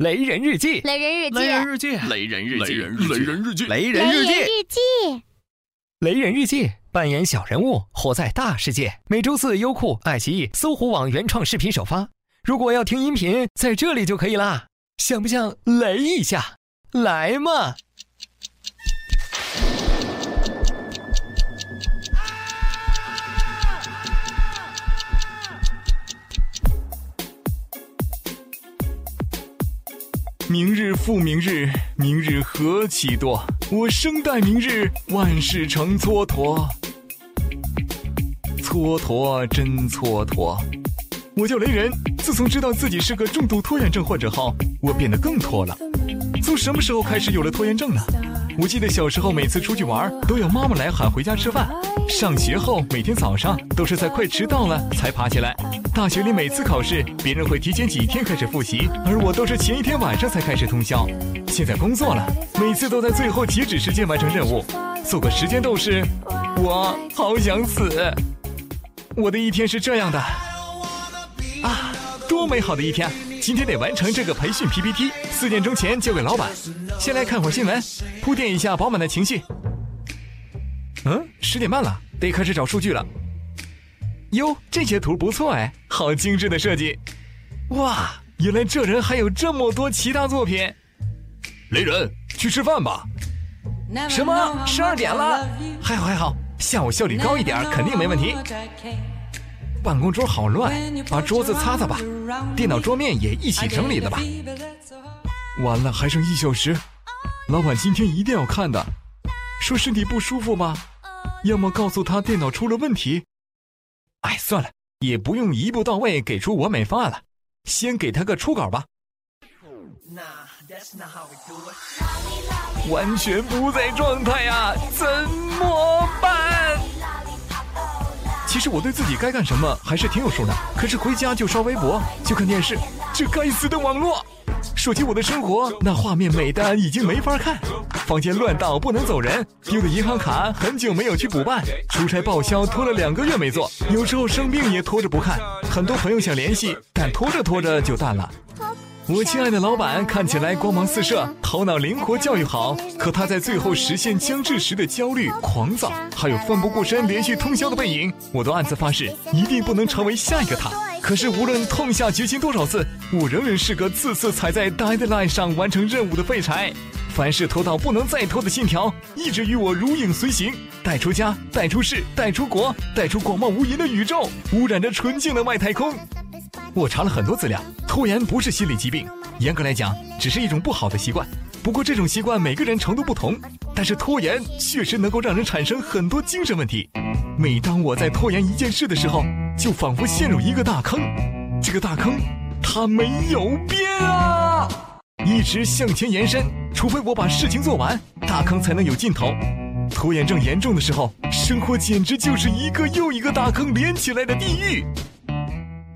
雷人日记，雷人日记，雷人日记，雷人日记，雷人日记，雷人日记，日记，雷人日记，扮演小人物，活在大世界。每周四，优酷、爱奇艺、搜狐网原创视频首发。如果要听音频，在这里就可以啦。想不想雷一下？来嘛！明日复明日，明日何其多！我生待明日，万事成蹉跎。蹉跎真蹉跎。我叫雷人，自从知道自己是个重度拖延症患者后，我变得更拖了。从什么时候开始有了拖延症呢？我记得小时候每次出去玩，都要妈妈来喊回家吃饭。上学后，每天早上都是在快迟到了才爬起来。大学里每次考试，别人会提前几天开始复习，而我都是前一天晚上才开始通宵。现在工作了，每次都在最后截止时间完成任务。做个时间斗士，我好想死。我的一天是这样的，啊，多美好的一天！今天得完成这个培训 PPT，四点钟前交给老板。先来看会儿新闻，铺垫一下饱满的情绪。嗯，十点半了，得开始找数据了。哟，这些图不错哎，好精致的设计。哇，原来这人还有这么多其他作品。雷人，去吃饭吧。什么？十二点了？还好还好，下午效率高一点，肯定没问题。办公桌好乱，把桌子擦擦吧。电脑桌面也一起整理了吧。完了，还剩一小时，老板今天一定要看的。说身体不舒服吗？要么告诉他电脑出了问题。哎，算了，也不用一步到位给出完美方案了，先给他个初稿吧。完全不在状态呀，怎么办？其实我对自己该干什么还是挺有数的，可是回家就刷微博，就看电视，这该死的网络！说起我的生活，那画面美的已经没法看，房间乱到不能走人，丢的银行卡很久没有去补办，出差报销拖了两个月没做，有时候生病也拖着不看，很多朋友想联系，但拖着拖着就淡了。我亲爱的老板看起来光芒四射，头脑灵活，教育好，可他在最后实现将至时的焦虑、狂躁，还有奋不顾身连续通宵的背影，我都暗自发誓，一定不能成为下一个他。可是无论痛下决心多少次，我仍然是个次次踩在 deadline 上完成任务的废柴。凡是拖到不能再拖的信条，一直与我如影随形，带出家，带出世，带出国，带出广袤无垠的宇宙，污染着纯净的外太空。我查了很多资料，拖延不是心理疾病，严格来讲，只是一种不好的习惯。不过这种习惯每个人程度不同，但是拖延确实能够让人产生很多精神问题。每当我在拖延一件事的时候，就仿佛陷入一个大坑，这个大坑它没有边啊，一直向前延伸，除非我把事情做完，大坑才能有尽头。拖延症严重的时候，生活简直就是一个又一个大坑连起来的地狱。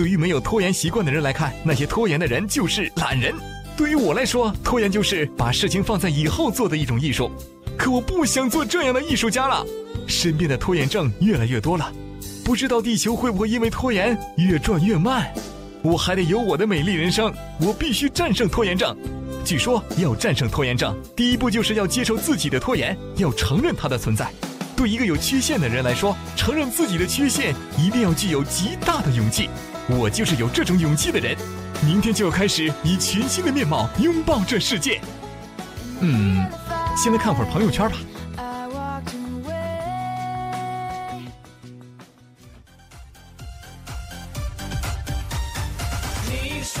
对于没有拖延习惯的人来看，那些拖延的人就是懒人。对于我来说，拖延就是把事情放在以后做的一种艺术。可我不想做这样的艺术家了。身边的拖延症越来越多了，不知道地球会不会因为拖延越转越慢。我还得有我的美丽人生，我必须战胜拖延症。据说要战胜拖延症，第一步就是要接受自己的拖延，要承认它的存在。对一个有缺陷的人来说，承认自己的缺陷一定要具有极大的勇气。我就是有这种勇气的人，明天就要开始以全新的面貌拥抱这世界。嗯，先来看会儿朋友圈吧。你是